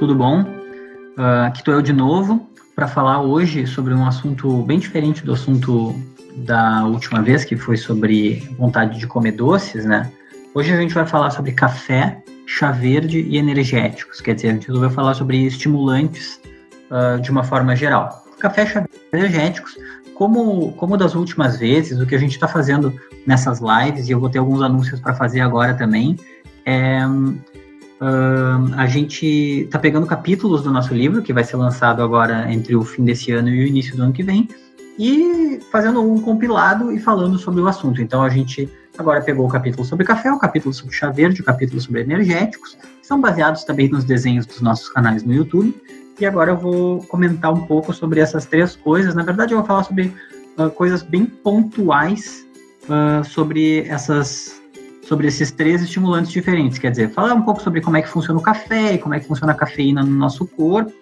tudo bom? Uh, aqui estou eu de novo para falar hoje sobre um assunto bem diferente do assunto da última vez, que foi sobre vontade de comer doces, né? Hoje a gente vai falar sobre café, chá verde e energéticos, quer dizer, a gente resolveu falar sobre estimulantes uh, de uma forma geral. Café, chá verde e energéticos, como, como das últimas vezes, o que a gente está fazendo nessas lives, e eu vou ter alguns anúncios para fazer agora também, é, Uh, a gente está pegando capítulos do nosso livro, que vai ser lançado agora entre o fim desse ano e o início do ano que vem, e fazendo um compilado e falando sobre o assunto. Então a gente agora pegou o capítulo sobre café, o capítulo sobre chá verde, o capítulo sobre energéticos, que são baseados também nos desenhos dos nossos canais no YouTube. E agora eu vou comentar um pouco sobre essas três coisas. Na verdade, eu vou falar sobre uh, coisas bem pontuais uh, sobre essas sobre esses três estimulantes diferentes. Quer dizer, falar um pouco sobre como é que funciona o café e como é que funciona a cafeína no nosso corpo.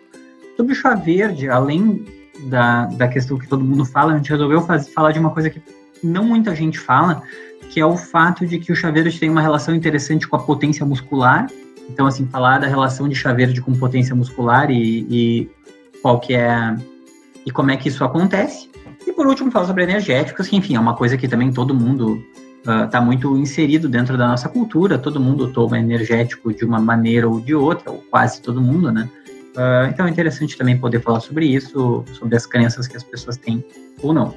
Sobre o chá verde, além da, da questão que todo mundo fala, a gente resolveu fazer, falar de uma coisa que não muita gente fala, que é o fato de que o chá verde tem uma relação interessante com a potência muscular. Então, assim, falar da relação de chá verde com potência muscular e, e qual que é e como é que isso acontece. E por último, falar sobre energéticos, que enfim, é uma coisa que também todo mundo está ah, uh, muito inserido dentro da nossa cultura, todo mundo toma energético de uma maneira ou de outra, ou quase todo mundo, né? Uh, então é interessante também poder falar sobre isso, sobre as crenças que as pessoas têm ou não.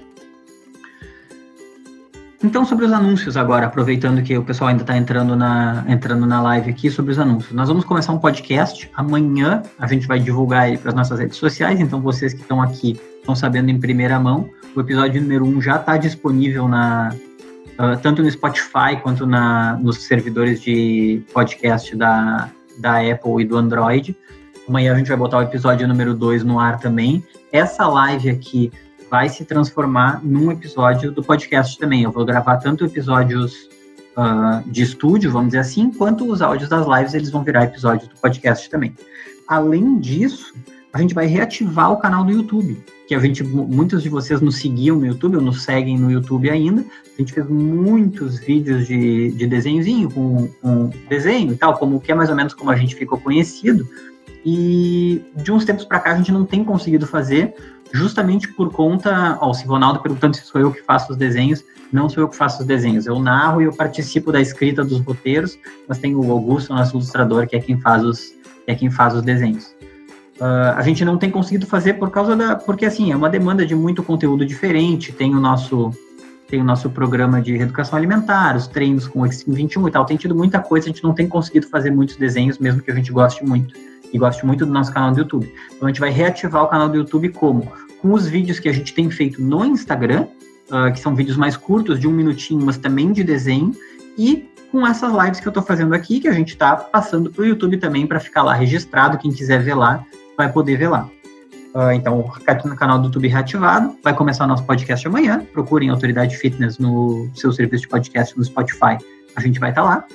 Então, sobre os anúncios agora, aproveitando que o pessoal ainda está entrando na, entrando na live aqui sobre os anúncios. Nós vamos começar um podcast. Amanhã a gente vai divulgar ele para as nossas redes sociais, então vocês que estão aqui estão sabendo em primeira mão. O episódio número 1 um já está disponível na, uh, tanto no Spotify quanto na, nos servidores de podcast da, da Apple e do Android. Amanhã a gente vai botar o episódio número 2 no ar também. Essa live aqui vai se transformar num episódio do podcast também. Eu vou gravar tanto episódios uh, de estúdio, vamos dizer assim, quanto os áudios das lives eles vão virar episódios do podcast também. Além disso, a gente vai reativar o canal do YouTube, que a gente, muitos de vocês nos seguiam no YouTube, ou nos seguem no YouTube ainda. A gente fez muitos vídeos de, de desenhozinho, com, desenho e tal, como que é mais ou menos como a gente ficou conhecido. E de uns tempos para cá a gente não tem conseguido fazer, justamente por conta. Ó, o Silvonaldo perguntando se sou eu que faço os desenhos. Não sou eu que faço os desenhos. Eu narro e eu participo da escrita dos roteiros, mas tem o Augusto, nosso ilustrador, que é quem faz os, é quem faz os desenhos. Uh, a gente não tem conseguido fazer por causa da. Porque, assim, é uma demanda de muito conteúdo diferente. Tem o nosso, tem o nosso programa de reeducação alimentar, os treinos com o Extreme 21 e tal. Tem tido muita coisa, a gente não tem conseguido fazer muitos desenhos, mesmo que a gente goste muito. E goste muito do nosso canal do YouTube. Então, a gente vai reativar o canal do YouTube como? Com os vídeos que a gente tem feito no Instagram, uh, que são vídeos mais curtos, de um minutinho, mas também de desenho, e com essas lives que eu estou fazendo aqui, que a gente está passando para o YouTube também para ficar lá registrado. Quem quiser ver lá, vai poder ver lá. Uh, então, o canal do YouTube reativado. Vai começar o nosso podcast amanhã. Procurem Autoridade Fitness no seu serviço de podcast no Spotify. A gente vai estar tá lá.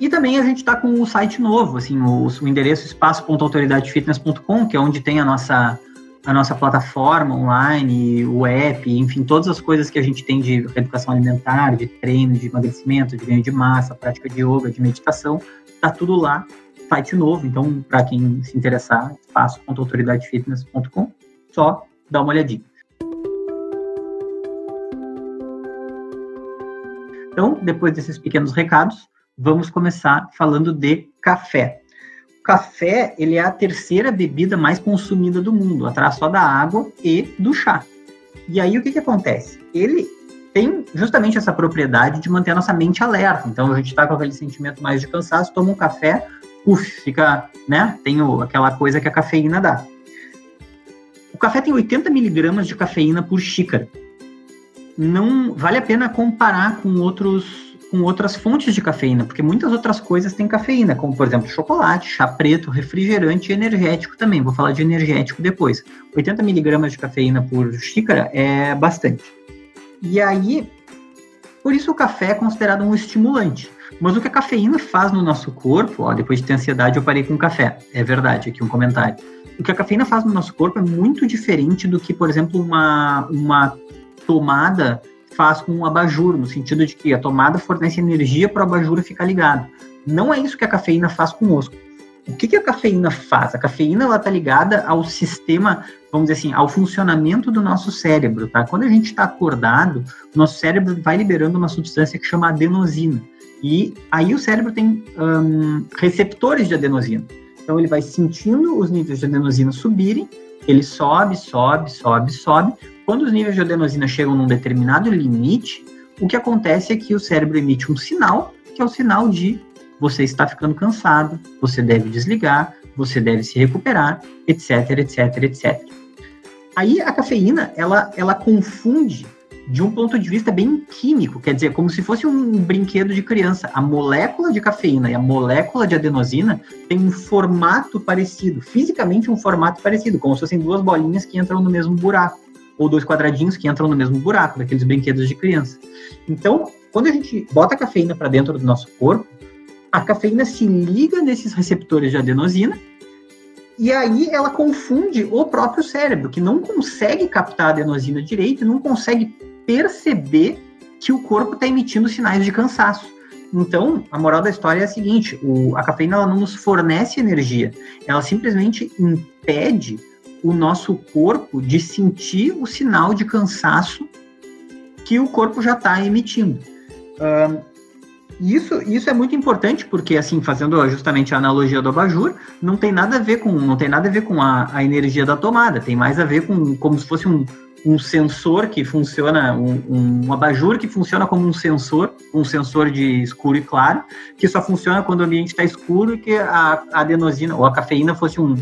E também a gente está com o site novo, assim, o, o endereço espaço.autoridadefitness.com, que é onde tem a nossa, a nossa plataforma online, o app, enfim, todas as coisas que a gente tem de educação alimentar, de treino, de emagrecimento, de ganho de massa, prática de yoga, de meditação, tá tudo lá site novo, então, para quem se interessar, espaço.autoridadefitness.com, só dá uma olhadinha. Então, depois desses pequenos recados, vamos começar falando de café. O café, ele é a terceira bebida mais consumida do mundo, atrás só da água e do chá. E aí, o que, que acontece? Ele tem justamente essa propriedade de manter a nossa mente alerta. Então, a gente está com aquele sentimento mais de cansaço, toma um café, puff, fica, né? Tem o, aquela coisa que a cafeína dá. O café tem 80 miligramas de cafeína por xícara. Não vale a pena comparar com outros com outras fontes de cafeína, porque muitas outras coisas têm cafeína, como por exemplo chocolate, chá preto, refrigerante energético também. Vou falar de energético depois. 80 miligramas de cafeína por xícara é bastante. E aí, por isso o café é considerado um estimulante. Mas o que a cafeína faz no nosso corpo, ó, depois de ter ansiedade, eu parei com café. É verdade, aqui um comentário. O que a cafeína faz no nosso corpo é muito diferente do que, por exemplo, uma, uma tomada faz com um abajur, no sentido de que a tomada fornece energia para o abajur ficar ligado. Não é isso que a cafeína faz conosco. o que, que a cafeína faz? A cafeína ela está ligada ao sistema, vamos dizer assim, ao funcionamento do nosso cérebro, tá? Quando a gente está acordado, o nosso cérebro vai liberando uma substância que chama adenosina. E aí o cérebro tem um, receptores de adenosina. Então ele vai sentindo os níveis de adenosina subirem, ele sobe, sobe, sobe, sobe. Quando os níveis de adenosina chegam num determinado limite, o que acontece é que o cérebro emite um sinal, que é o sinal de você está ficando cansado, você deve desligar, você deve se recuperar, etc, etc, etc. Aí a cafeína, ela, ela confunde de um ponto de vista bem químico, quer dizer, como se fosse um brinquedo de criança. A molécula de cafeína e a molécula de adenosina têm um formato parecido, fisicamente um formato parecido, como se fossem duas bolinhas que entram no mesmo buraco, ou dois quadradinhos que entram no mesmo buraco, daqueles brinquedos de criança. Então, quando a gente bota a cafeína para dentro do nosso corpo, a cafeína se liga nesses receptores de adenosina e aí ela confunde o próprio cérebro, que não consegue captar a adenosina direito não consegue perceber que o corpo está emitindo sinais de cansaço. Então, a moral da história é a seguinte: o, a cafeína ela não nos fornece energia, ela simplesmente impede o nosso corpo de sentir o sinal de cansaço que o corpo já está emitindo. Isso, isso é muito importante porque, assim, fazendo justamente a analogia do abajur, não tem nada a ver com, não tem nada a ver com a, a energia da tomada, tem mais a ver com como se fosse um, um sensor que funciona, um, um abajur que funciona como um sensor, um sensor de escuro e claro, que só funciona quando o ambiente está escuro e que a, a adenosina ou a cafeína fosse um,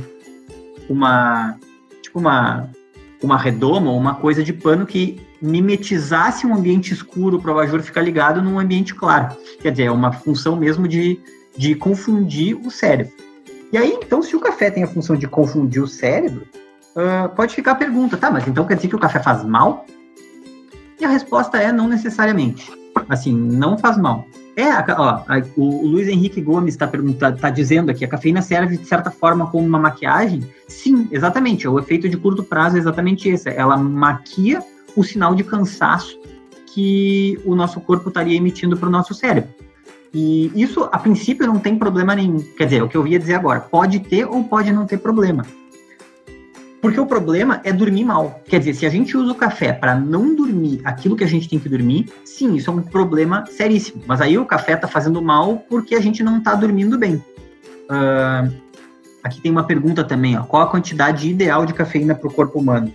uma, tipo uma, uma redoma ou uma coisa de pano que mimetizasse um ambiente escuro para o abajur ficar ligado num ambiente claro. Quer dizer, é uma função mesmo de, de confundir o cérebro. E aí, então, se o café tem a função de confundir o cérebro, uh, pode ficar a pergunta, tá, mas então quer dizer que o café faz mal? E a resposta é não necessariamente. Assim, não faz mal. É, ó, o, Luiz Henrique Gomes está tá dizendo aqui, a cafeína serve de certa forma como uma maquiagem? Sim, exatamente. O efeito de curto prazo é exatamente esse. Ela maquia o sinal de cansaço que o nosso corpo estaria emitindo para o nosso cérebro. E isso, a princípio, não tem problema nenhum. Quer dizer, o que eu ia dizer agora, pode ter ou pode não ter problema. Porque o problema é dormir mal. Quer dizer, se a gente usa o café para não dormir aquilo que a gente tem que dormir, sim, isso é um problema seríssimo. Mas aí o café está fazendo mal porque a gente não está dormindo bem. Uh, aqui tem uma pergunta também, ó. Qual a quantidade ideal de cafeína para o corpo humano?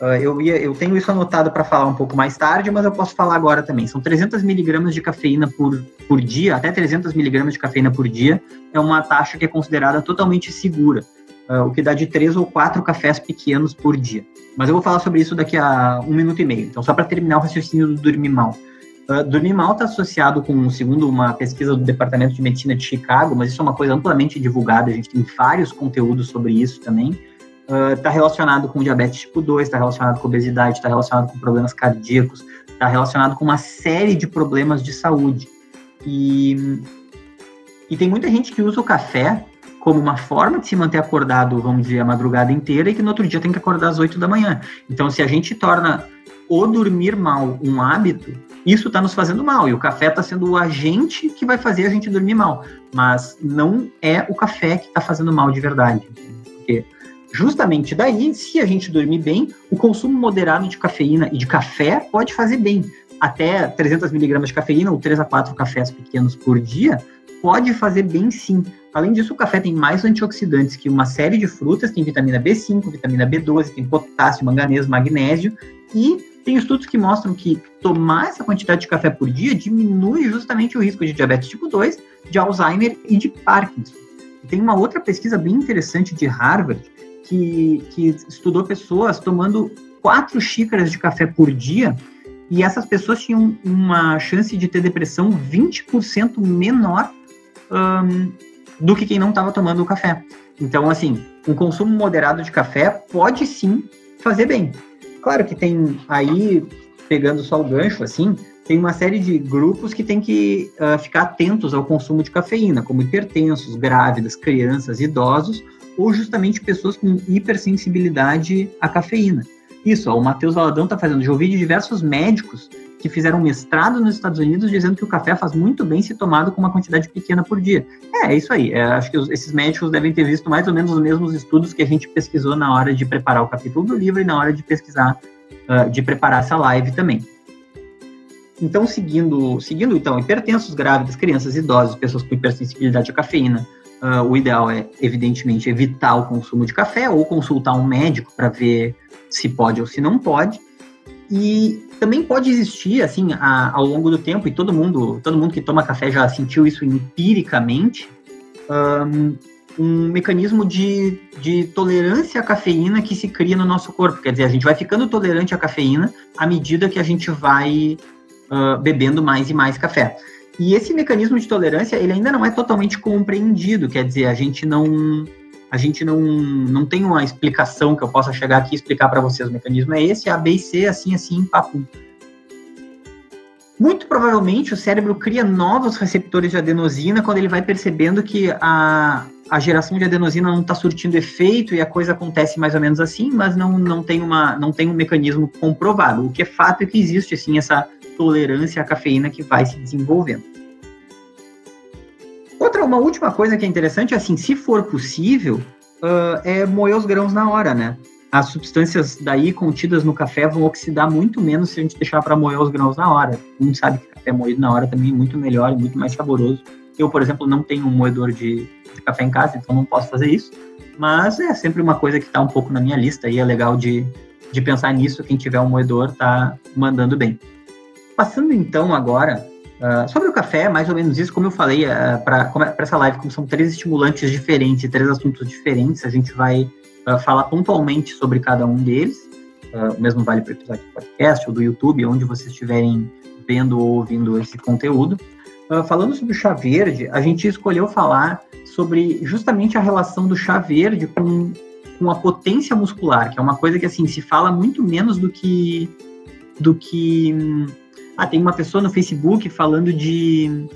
Uh, eu, ia, eu tenho isso anotado para falar um pouco mais tarde, mas eu posso falar agora também. São 300 miligramas de cafeína por, por dia, até 300 miligramas de cafeína por dia, é uma taxa que é considerada totalmente segura, uh, o que dá de 3 ou 4 cafés pequenos por dia. Mas eu vou falar sobre isso daqui a um minuto e meio. Então, só para terminar o raciocínio do dormir mal. Uh, dormir mal está associado com, segundo uma pesquisa do Departamento de Medicina de Chicago, mas isso é uma coisa amplamente divulgada, a gente tem vários conteúdos sobre isso também está uh, relacionado com diabetes tipo 2, está relacionado com obesidade, está relacionado com problemas cardíacos, está relacionado com uma série de problemas de saúde. E, e tem muita gente que usa o café como uma forma de se manter acordado, vamos dizer, a madrugada inteira e que no outro dia tem que acordar às 8 da manhã. Então, se a gente torna o dormir mal um hábito, isso está nos fazendo mal. E o café está sendo o agente que vai fazer a gente dormir mal. Mas não é o café que está fazendo mal de verdade. Porque Justamente daí, se a gente dormir bem, o consumo moderado de cafeína e de café pode fazer bem. Até 300 miligramas de cafeína ou 3 a 4 cafés pequenos por dia pode fazer bem sim. Além disso, o café tem mais antioxidantes que uma série de frutas, tem vitamina B5, vitamina B12, tem potássio, manganês, magnésio e tem estudos que mostram que tomar essa quantidade de café por dia diminui justamente o risco de diabetes tipo 2, de Alzheimer e de Parkinson. Tem uma outra pesquisa bem interessante de Harvard que, que estudou pessoas tomando quatro xícaras de café por dia e essas pessoas tinham uma chance de ter depressão 20% menor um, do que quem não estava tomando o café. Então, assim, um consumo moderado de café pode sim fazer bem. Claro que tem aí, pegando só o gancho, assim, tem uma série de grupos que tem que uh, ficar atentos ao consumo de cafeína, como hipertensos, grávidas, crianças, idosos, ou justamente pessoas com hipersensibilidade à cafeína. Isso, ó, o Matheus Valadão está fazendo. Já ouvi de diversos médicos que fizeram mestrado nos Estados Unidos dizendo que o café faz muito bem se tomado com uma quantidade pequena por dia. É, é isso aí. É, acho que os, esses médicos devem ter visto mais ou menos os mesmos estudos que a gente pesquisou na hora de preparar o capítulo do livro e na hora de pesquisar, uh, de preparar essa live também. Então, seguindo, seguindo então, hipertensos, grávidas, crianças, idosos, pessoas com hipersensibilidade à cafeína, uh, o ideal é, evidentemente, evitar o consumo de café ou consultar um médico para ver se pode ou se não pode. E também pode existir, assim, a, ao longo do tempo, e todo mundo, todo mundo que toma café já sentiu isso empiricamente, um, um mecanismo de, de tolerância à cafeína que se cria no nosso corpo. Quer dizer, a gente vai ficando tolerante à cafeína à medida que a gente vai uh, bebendo mais e mais café. E esse mecanismo de tolerância, ele ainda não é totalmente compreendido, quer dizer, a gente não a gente não, não tem uma explicação que eu possa chegar aqui e explicar para vocês. O mecanismo é esse, A, B e C, assim, assim, papo. Muito provavelmente o cérebro cria novos receptores de adenosina quando ele vai percebendo que a, a geração de adenosina não está surtindo efeito e a coisa acontece mais ou menos assim, mas não, não, tem uma, não tem um mecanismo comprovado. O que é fato é que existe, assim, essa tolerância à cafeína que vai se desenvolvendo. Outra, uma última coisa que é interessante, assim, se for possível, uh, é moer os grãos na hora, né? As substâncias daí contidas no café vão oxidar muito menos se a gente deixar para moer os grãos na hora. A gente sabe que café moído na hora também é muito melhor e muito mais saboroso. Eu, por exemplo, não tenho um moedor de, café em casa, então não posso fazer isso. Mas é sempre uma coisa que está um pouco na minha lista e é legal de, de pensar nisso. Quem tiver um moedor está mandando bem. Passando então agora uh, sobre o café, mais ou menos isso, como eu falei, uh, para essa live, como são três estimulantes diferentes, três assuntos diferentes, a gente vai uh, falar pontualmente sobre cada um deles. o mesmo vale para o episódio do podcast ou do YouTube, onde vocês estiverem vendo ou ouvindo esse conteúdo. Falando sobre o chá verde, a gente escolheu falar sobre justamente a relação do chá verde com, com a potência muscular, que é uma coisa que assim se fala muito menos do que do que ah, tem uma pessoa no Facebook falando de,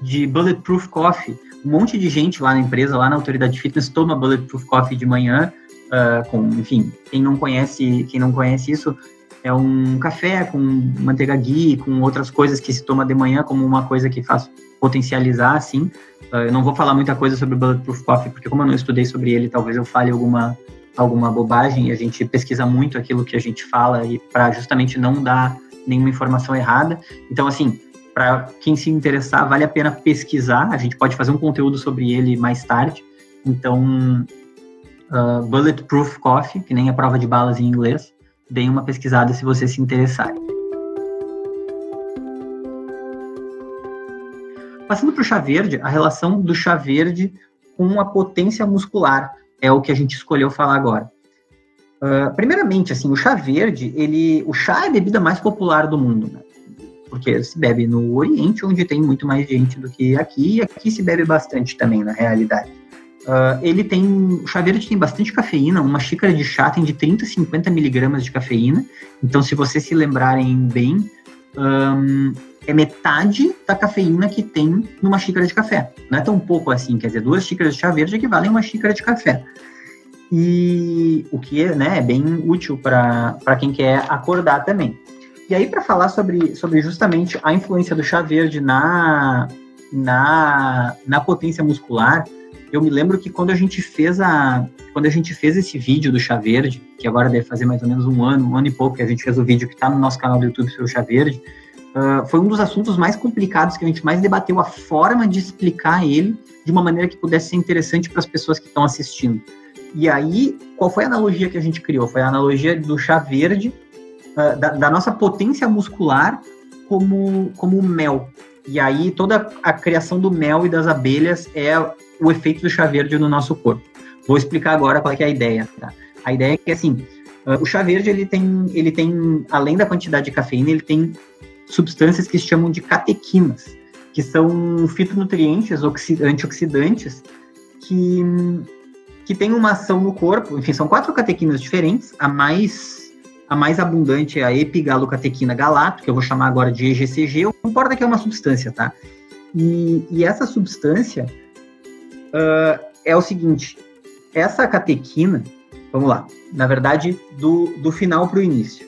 de Bulletproof Coffee. Um monte de gente lá na empresa, lá na Autoridade Fitness, toma Bulletproof Coffee de manhã. Uh, com, enfim, quem não conhece, quem não conhece isso, é um café com manteiga ghee, com outras coisas que se toma de manhã como uma coisa que faz potencializar, assim. Eu não vou falar muita coisa sobre o Bulletproof Coffee, porque como eu não estudei sobre ele, talvez eu fale alguma, alguma bobagem. A gente pesquisa muito aquilo que a gente fala e para justamente não dar nenhuma informação errada. Então, assim, para quem se interessar, vale a pena pesquisar. A gente pode fazer um conteúdo sobre ele mais tarde. Então, uh, Bulletproof Coffee, que nem a prova de balas em inglês, deem uma pesquisada se vocês se interessarem. Passando para o chá verde, a relação do chá verde com a potência muscular é o que a gente escolheu falar agora. Uh, primeiramente, assim, o chá verde, ele, o chá é a bebida mais popular do mundo, né? Porque se bebe no Oriente, onde tem muito mais gente do que aqui, e aqui se bebe bastante também, na realidade. Uh, ele tem, o chá verde tem bastante cafeína, uma xícara de chá tem de 30 a 50 miligramas de cafeína, então se vocês se lembrarem bem, um, é metade da cafeína que tem numa xícara de café. Não é tão pouco assim, quer dizer, duas xícaras de chá verde equivalem a uma xícara de café e o que né, é bem útil para quem quer acordar também. E aí, para falar sobre, sobre justamente a influência do chá verde na, na, na potência muscular, eu me lembro que quando a gente fez a quando a gente fez esse vídeo do chá verde, que agora deve fazer mais ou menos um ano, um ano e pouco que a gente fez o vídeo que está no nosso canal do YouTube sobre o chá verde, uh, foi um dos assuntos mais complicados que a gente mais debateu a forma de explicar ele de uma maneira que pudesse ser interessante para as pessoas que estão assistindo. E aí, qual foi a analogia que a gente criou? Foi a analogia do chá verde, uh, da, da, nossa potência muscular como, como mel. E aí, toda a criação do mel e das abelhas é o efeito do chá verde no nosso corpo. Vou explicar agora qual é, é a ideia. Tá? A ideia é que, assim, uh, o chá verde, ele tem, ele tem, além da quantidade de cafeína, ele tem substâncias que se chamam de catequinas, que são fitonutrientes antioxidantes que que tem uma ação no corpo, enfim, são quatro catequinas diferentes, a mais a mais abundante é a epigalocatequina galato, que eu vou chamar agora de EGCG, não importa que é uma substância, tá? E, e essa substância uh, é o seguinte, essa catequina, vamos lá, na verdade, do, do final para o início,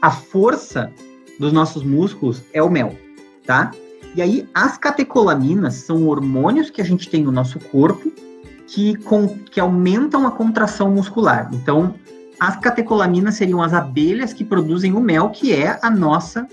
a força dos nossos músculos é o mel, tá? E aí, as catecolaminas são hormônios que a gente tem no nosso corpo que, com, que aumentam a contração muscular. Então, as catecolaminas seriam as abelhas que produzem o mel, que é a nossa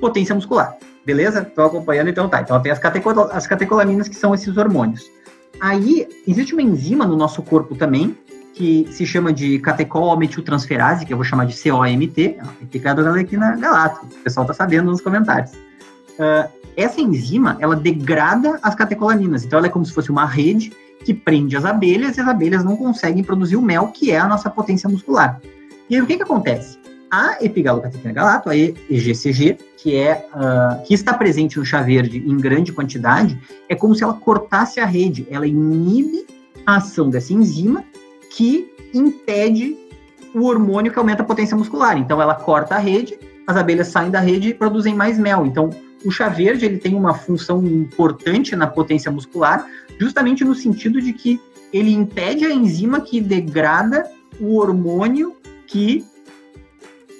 potência muscular. Beleza? Estou acompanhando, então tá. Então tem as, catecol as catecolaminas que são esses hormônios. Aí, existe uma enzima no nosso corpo também, que se chama de catecol-metiltransferase, que eu vou chamar de COMT, aplicado aqui na Galato, o pessoal está sabendo nos comentários. Uh, essa enzima, ela degrada as catecolaminas, então ela é como se fosse uma rede que prende as abelhas e as abelhas não conseguem produzir o mel, que é a nossa potência muscular. E aí o que, que acontece? A epigalocatequina galato, a EGCG, que, é, uh, que está presente no chá verde em grande quantidade, é como se ela cortasse a rede. Ela inibe a ação dessa enzima que impede o hormônio que aumenta a potência muscular. Então, ela corta a rede, as abelhas saem da rede e produzem mais mel. Então, o chá verde ele tem uma função importante na potência muscular, justamente no sentido de que ele impede a enzima que degrada o hormônio que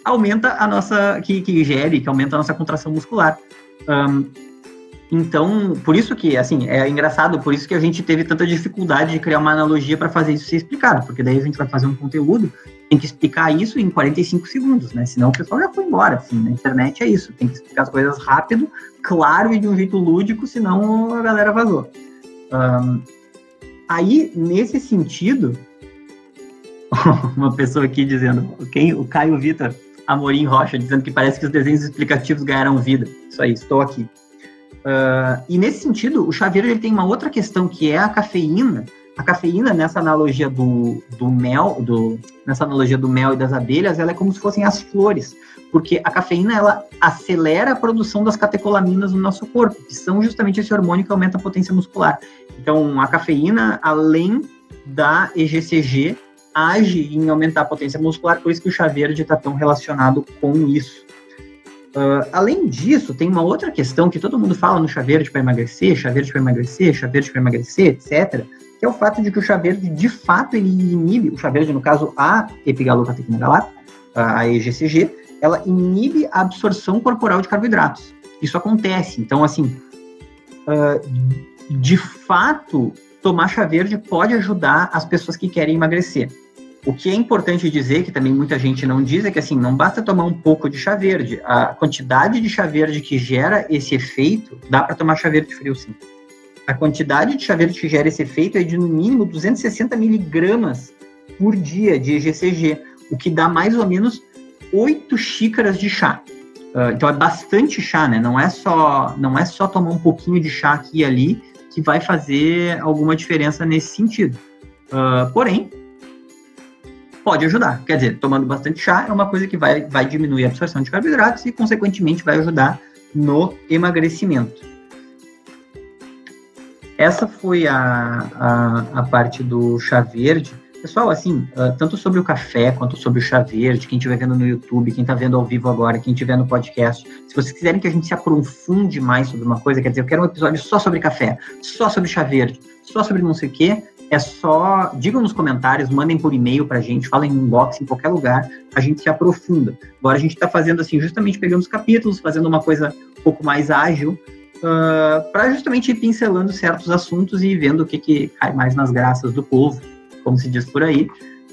aumenta a nossa, que, que gere, que aumenta a nossa contração muscular. Um, então, por isso que, assim, é engraçado, por isso que a gente teve tanta dificuldade de criar uma analogia para fazer isso ser explicado, porque daí a gente vai fazer um conteúdo, tem que explicar isso em 45 segundos, né? Senão o pessoal já foi embora, assim, na internet é isso, tem que explicar as coisas rápido, claro e de um jeito lúdico, senão a galera vazou. Um, aí, nesse sentido, uma pessoa aqui dizendo, quem, o Caio Vitor Amorim Rocha, dizendo que parece que os desenhos explicativos ganharam vida. Isso aí, estou aqui. Uh, e nesse sentido, o chaveiro ele tem uma outra questão que é a cafeína. A cafeína, nessa analogia do, do mel, do, nessa analogia do mel e das abelhas, ela é como se fossem as flores, porque a cafeína ela acelera a produção das catecolaminas no nosso corpo, que são justamente esse hormônio que aumenta a potência muscular. Então, a cafeína, além da EGCG, age em aumentar a potência muscular, por isso que o chá verde está tão relacionado com isso. Uh, além disso, tem uma outra questão que todo mundo fala no chá verde para emagrecer, chá verde para emagrecer, chá verde para emagrecer, etc., que é o fato de que o chá verde, de fato, ele inibe, o chá verde, no caso, a epigalocatequina galata, a EGCG, ela inibe a absorção corporal de carboidratos. Isso acontece. Então, assim, uh, de fato, tomar chá verde pode ajudar as pessoas que querem emagrecer. O que é importante dizer, que também muita gente não diz, é que assim, não basta tomar um pouco de chá verde. A quantidade de chá verde que gera esse efeito, dá para tomar chá verde frio sim. A quantidade de chá verde que gera esse efeito é de no mínimo 260 miligramas por dia de EGCG, o que dá mais ou menos 8 xícaras de chá. Uh, então é bastante chá, né? Não é só não é só tomar um pouquinho de chá aqui e ali que vai fazer alguma diferença nesse sentido. Uh, porém, pode ajudar. Quer dizer, tomando bastante chá é uma coisa que vai, vai diminuir a absorção de carboidratos e, consequentemente, vai ajudar no emagrecimento. Essa foi a, a, a parte do chá verde. Pessoal, assim, uh, tanto sobre o café quanto sobre o chá verde, quem estiver vendo no YouTube, quem está vendo ao vivo agora, quem estiver no podcast, se vocês quiserem que a gente se aprofunde mais sobre uma coisa, quer dizer, eu quero um episódio só sobre café, só sobre chá verde, só sobre não sei o quê, é só digam nos comentários, mandem por e-mail para a gente, falem no inbox, em qualquer lugar, a gente se aprofunda. Agora a gente está fazendo assim, justamente pegando os capítulos, fazendo uma coisa um pouco mais ágil, uh, ah, para justamente ir pincelando certos assuntos e vendo o que, que cai mais nas graças do povo, como se diz por aí.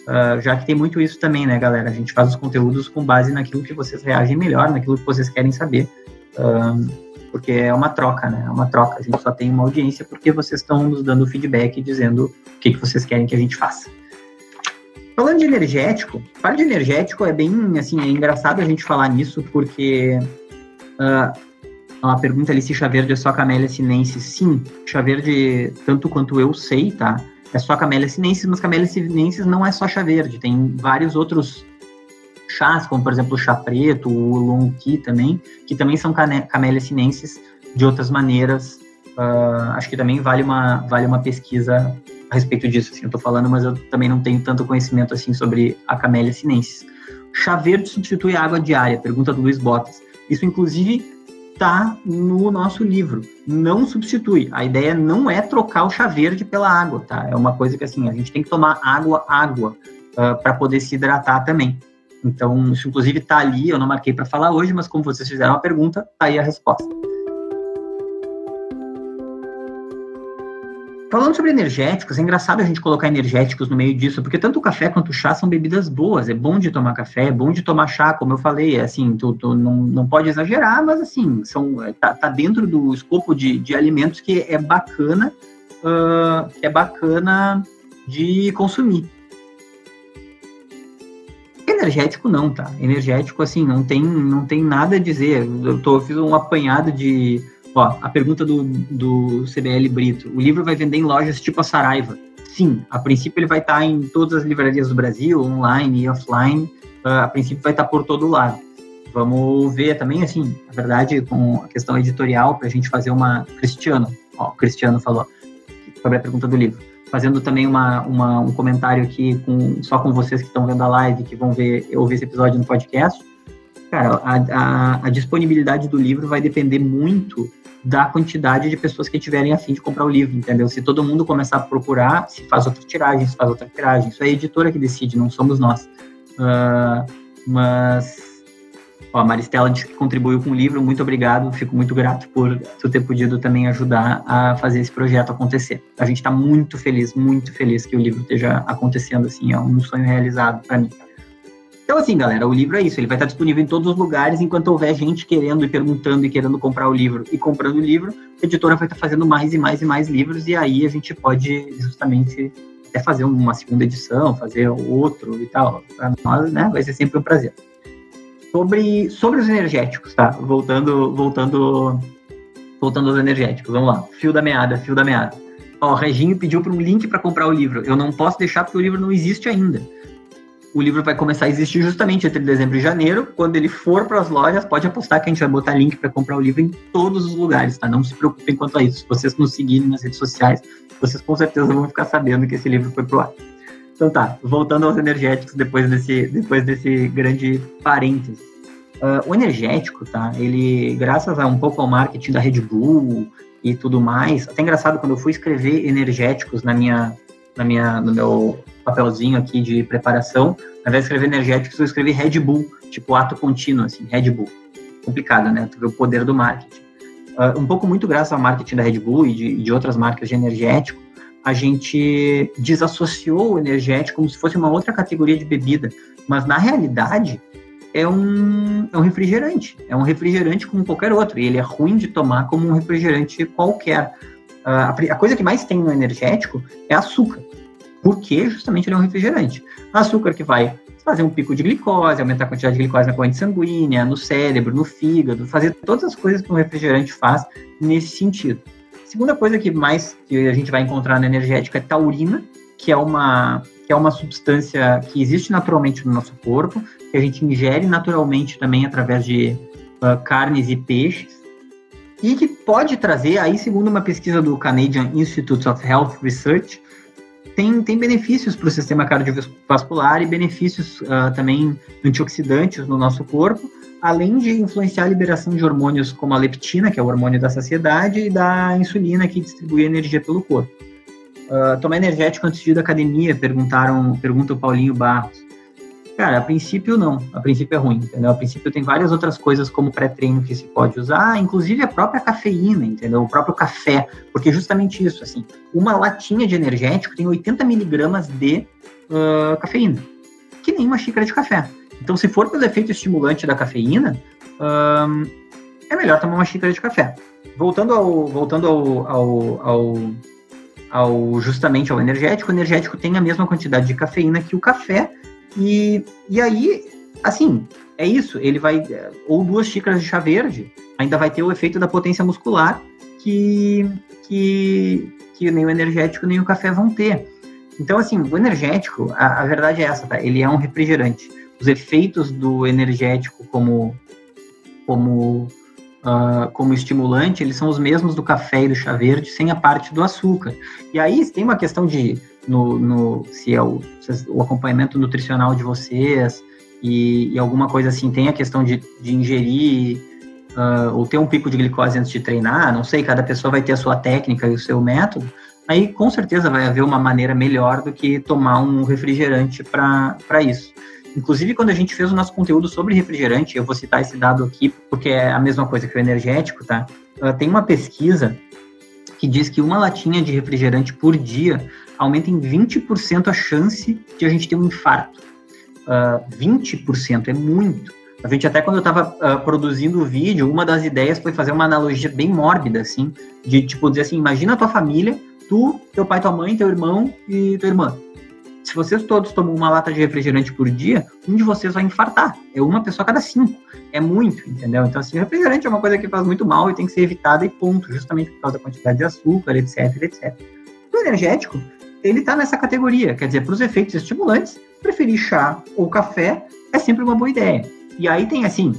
Uh, já que tem muito isso também, né, galera? A gente faz os conteúdos com base naquilo que vocês reagem melhor, naquilo que vocês querem saber. Uh, porque é uma troca, né? É uma troca. A gente só tem uma audiência porque vocês estão nos dando feedback dizendo o que, que vocês querem que a gente faça. Falando de energético, falar de energético é bem, assim, é engraçado a gente falar nisso, porque uh, pergunta ali se chá verde é só camélia sinensis. Sim, chá verde, tanto quanto eu sei, tá? É só camélia sinensis, mas camélia sinensis não é só chá verde, tem vários outros chás, como por exemplo o chá preto, o long tea também, que também são camélias sinenses de outras maneiras. Uh, acho que também vale uma, vale uma pesquisa a respeito disso. Assim, eu estou falando, mas eu também não tenho tanto conhecimento assim sobre a camélia sinensis. Chá verde substitui a água diária? Pergunta do Luiz Botas. Isso, inclusive, está no nosso livro. Não substitui. A ideia não é trocar o chá verde pela água, tá? É uma coisa que assim a gente tem que tomar água, água uh, ah, para poder se hidratar também. Então, isso inclusive está ali, eu não marquei para falar hoje, mas como vocês fizeram a pergunta, tá aí a resposta. Falando sobre energéticos, é engraçado a gente colocar energéticos no meio disso, porque tanto o café quanto o chá são bebidas boas. É bom de tomar café, é bom de tomar chá, como eu falei. É assim, tu, tu não, não pode exagerar, mas assim, são, é, tá, tá dentro do escopo de, de alimentos que é bacana, uh, é bacana de consumir. Energético não, tá? Energético, assim, não tem, não tem nada a dizer. Eu, tô, fiz um apanhado de. Ó, a pergunta do, do CBL Brito. O livro vai vender em lojas tipo a Saraiva? Sim, a princípio ele vai estar tá em todas as livrarias do Brasil, online e offline. Uh, a princípio vai estar tá por todo lado. Vamos ver também, assim, na verdade, com a questão editorial, para a gente fazer uma. Cristiano, ó, o Cristiano falou sobre a pergunta do livro fazendo também uma, uma, um comentário aqui com, só com vocês que estão vendo a live, que vão ver, ouvir esse episódio no podcast. Cara, a, a, a, disponibilidade do livro vai depender muito da quantidade de pessoas que tiverem a fim de comprar o livro, entendeu? Se todo mundo começar a procurar, se faz outra tiragem, se faz outra tiragem. Isso é a editora que decide, não somos nós. Uh, mas Ó, a Maristela disse que contribuiu com o livro, muito obrigado, fico muito grato por tu ter podido também ajudar a fazer esse projeto acontecer. A gente está muito feliz, muito feliz que o livro esteja acontecendo, assim, é um sonho realizado para mim. Então, assim, galera, o livro é isso, ele vai estar disponível em todos os lugares, enquanto houver gente querendo e perguntando e querendo comprar o livro e comprando o livro, a editora vai estar fazendo mais e mais e mais livros, e aí a gente pode justamente até fazer uma segunda edição, fazer outro e tal. Para nós, né, vai ser sempre um prazer sobre, sobre os energéticos, tá? Voltando, voltando, voltando aos energéticos. Vamos lá. Fio da meada, fio da meada. Ó, o Reginho pediu para um link para comprar o livro. Eu não posso deixar porque o livro não existe ainda. O livro vai começar a existir justamente entre dezembro e janeiro. Quando ele for para as lojas, pode apostar que a gente vai botar link para comprar o livro em todos os lugares, tá? Não se preocupem quanto a isso. Se vocês nos seguirem nas redes sociais, vocês com certeza vão ficar sabendo que esse livro foi pro ar. Então tá, voltando aos energéticos depois desse, depois desse grande parênteses. Uh, o energético, tá? Ele, graças a um pouco ao marketing da Red Bull e tudo mais, até engraçado quando eu fui escrever energéticos na minha, na minha, no meu papelzinho aqui de preparação, ao invés de escrever energéticos, eu escrevi Red Bull, tipo ato contínuo, assim, Red Bull. Complicado, né? Tu vê o poder do marketing. Uh, um pouco muito graças ao marketing da Red Bull e de, de outras marcas de energético, a gente desassociou o energético como se fosse uma outra categoria de bebida, mas na realidade é um, é um refrigerante, é um refrigerante como qualquer outro, e ele é ruim de tomar como um refrigerante qualquer. Uh, a, coisa que mais tem no energético é açúcar, porque justamente ele é um refrigerante. Açúcar que vai fazer um pico de glicose, aumentar a quantidade de glicose na corrente sanguínea, no cérebro, no fígado, fazer todas as coisas que um refrigerante faz nesse sentido. Segunda coisa que mais que a gente vai encontrar na energética é taurina, que é uma que é uma substância que existe naturalmente no nosso corpo, que a gente ingere naturalmente também através de uh, carnes e peixes, e que pode trazer, aí segundo uma pesquisa do Canadian Institute of Health Research, tem, tem benefícios para o sistema cardiovascular e benefícios uh, também antioxidantes no nosso corpo, além de influenciar a liberação de hormônios como a leptina, que é o hormônio da saciedade, e da insulina, que distribui energia pelo corpo. Uh, tomar energético antes de ir da academia? Perguntaram, pergunta o Paulinho Barros. Cara, a princípio não, a princípio é ruim, entendeu? A princípio tem várias outras coisas como pré-treino que se pode usar, inclusive a própria cafeína, entendeu? O próprio café, porque justamente isso, assim, uma latinha de energético tem 80 miligramas de uh, cafeína, que nem uma xícara de café. Então, se for pelo efeito estimulante da cafeína, um, é melhor tomar uma xícara de café. Voltando ao, voltando ao, ao, ao, ao, justamente ao energético, o energético tem a mesma quantidade de cafeína que o café, e, e aí, assim, é isso, ele vai, ou duas xícaras de chá verde, ainda vai ter o efeito da potência muscular que, que, que nem o energético nem o café vão ter. Então, assim, o energético, a, a verdade é essa, tá? Ele é um refrigerante os efeitos do energético como como uh, como estimulante, eles são os mesmos do café e do chá verde, sem a parte do açúcar. E aí tem uma questão de no, no se é o, se o acompanhamento nutricional de vocês e, e, alguma coisa assim, tem a questão de, de ingerir uh, ou ter um pico de glicose antes de treinar, não sei, cada pessoa vai ter a sua técnica e o seu método, aí com certeza vai haver uma maneira melhor do que tomar um refrigerante para isso. Inclusive, quando a gente fez o nosso conteúdo sobre refrigerante, eu vou citar esse dado aqui, porque é a mesma coisa que o energético, tá? Tem uma pesquisa que diz que uma latinha de refrigerante por dia aumenta em 20% a chance de a gente ter um infarto. Uh, ah, 20% é muito. A gente até quando eu estava uh, ah, produzindo o vídeo, uma das ideias foi fazer uma analogia bem mórbida, assim, de tipo dizer assim, imagina a tua família, tu, teu pai, tua mãe, teu irmão e tua irmã. Se vocês todos tomam uma lata de refrigerante por dia, um de vocês vai infartar. É uma pessoa cada cinco. É muito, entendeu? Então, assim, refrigerante é uma coisa que faz muito mal e tem que ser evitada e ponto, justamente por causa da quantidade de açúcar, etc, etc. O energético, ele está nessa categoria, quer dizer, para os efeitos estimulantes, preferir chá ou café é sempre uma boa ideia. E aí tem, assim,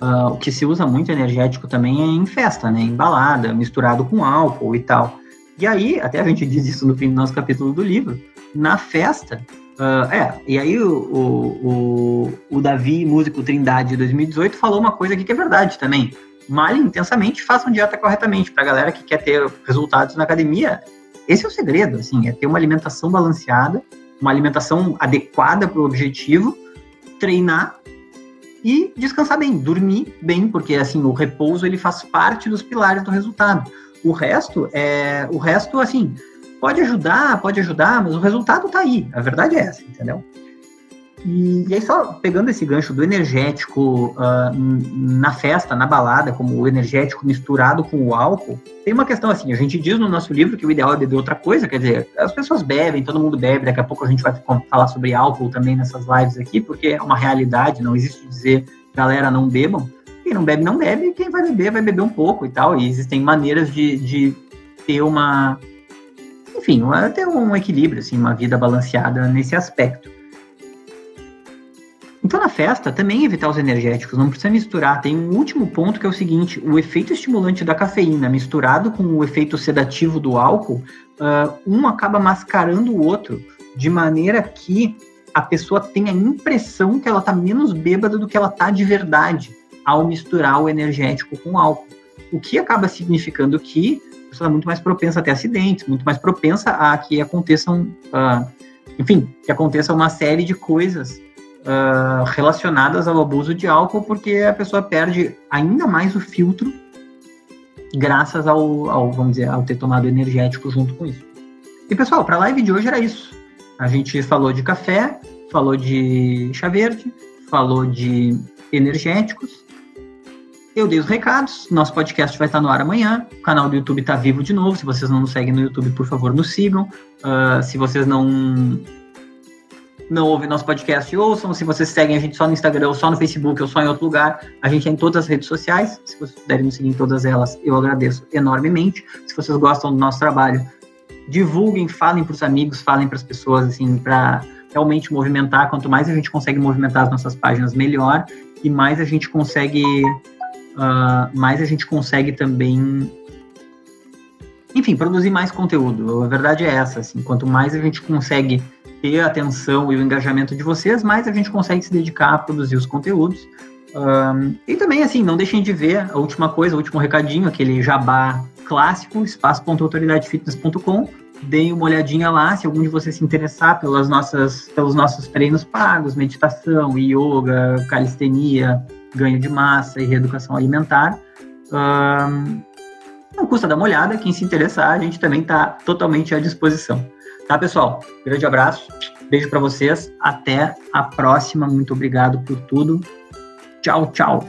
uh, o que se usa muito energético também é em festa, né? Em balada, misturado com álcool e tal. E aí, até a gente diz isso no fim do nosso capítulo do livro, na festa, uh, é, e aí o, o, o, Davi, músico Trindade de 2018, falou uma coisa aqui que é verdade também. Malhe intensamente, façam dieta corretamente. Para a galera que quer ter resultados na academia, esse é o segredo, assim, é ter uma alimentação balanceada, uma alimentação adequada para o objetivo, treinar e descansar bem, dormir bem, porque assim o repouso ele faz parte dos pilares do resultado. O resto é. O resto, assim, pode ajudar, pode ajudar, mas o resultado tá aí. A verdade é essa, entendeu? E, e aí, só pegando esse gancho do energético uh, na festa, na balada, como o energético misturado com o álcool, tem uma questão assim: a gente diz no nosso livro que o ideal é beber outra coisa, quer dizer, as pessoas bebem, todo mundo bebe, daqui a pouco a gente vai falar sobre álcool também nessas lives aqui, porque é uma realidade, não existe dizer galera não bebam. Quem não bebe, não bebe, quem vai beber, vai beber um pouco e tal. E existem maneiras de, de ter uma. Enfim, ter um equilíbrio, assim, uma vida balanceada nesse aspecto. Então, na festa, também evitar os energéticos, não precisa misturar. Tem um último ponto que é o seguinte: o efeito estimulante da cafeína misturado com o efeito sedativo do álcool, uh, um acaba mascarando o outro, de maneira que a pessoa tem a impressão que ela está menos bêbada do que ela está de verdade ao misturar o energético com o álcool. O que acaba significando que a pessoa é muito mais propensa a ter acidentes, muito mais propensa a que aconteçam, uh, enfim, que aconteça uma série de coisas uh, relacionadas ao abuso de álcool, porque a pessoa perde ainda mais o filtro graças ao, ao, vamos dizer, ao ter tomado energético junto com isso. E pessoal, para a live de hoje era isso. A gente falou de café, falou de chá verde, falou de energéticos, eu dei os recados, nosso podcast vai estar no ar amanhã, o canal do YouTube está vivo de novo, se vocês não nos seguem no YouTube, por favor, nos sigam. Uh, se vocês não não ouvem nosso podcast, ouçam. Se vocês seguem a gente só no Instagram, ou só no Facebook, ou só em outro lugar, a gente é em todas as redes sociais. Se vocês puderem nos seguir em todas elas, eu agradeço enormemente. Se vocês gostam do nosso trabalho, divulguem, falem para os amigos, falem para as pessoas, assim, para realmente movimentar. Quanto mais a gente consegue movimentar as nossas páginas, melhor. E mais a gente consegue uh, mais a gente consegue também, enfim, produzir mais conteúdo. A verdade é essa, assim, quanto mais a gente consegue ter a atenção e o engajamento de vocês, mais a gente consegue se dedicar a produzir os conteúdos. Um, e também, assim, não deixem de ver a última coisa, o último recadinho, aquele jabá clássico, espaço.autoridadefitness.com. Deem uma olhadinha lá, se algum de vocês se interessar pelas nossas, pelos nossos treinos pagos, meditação, yoga, calistenia, ganho de massa e reeducação alimentar. Um, não custa dar uma olhada, quem se interessar, a gente também está totalmente à disposição. Tá, pessoal? Grande abraço, beijo para vocês, até a próxima, muito obrigado por tudo. Tchau, tchau.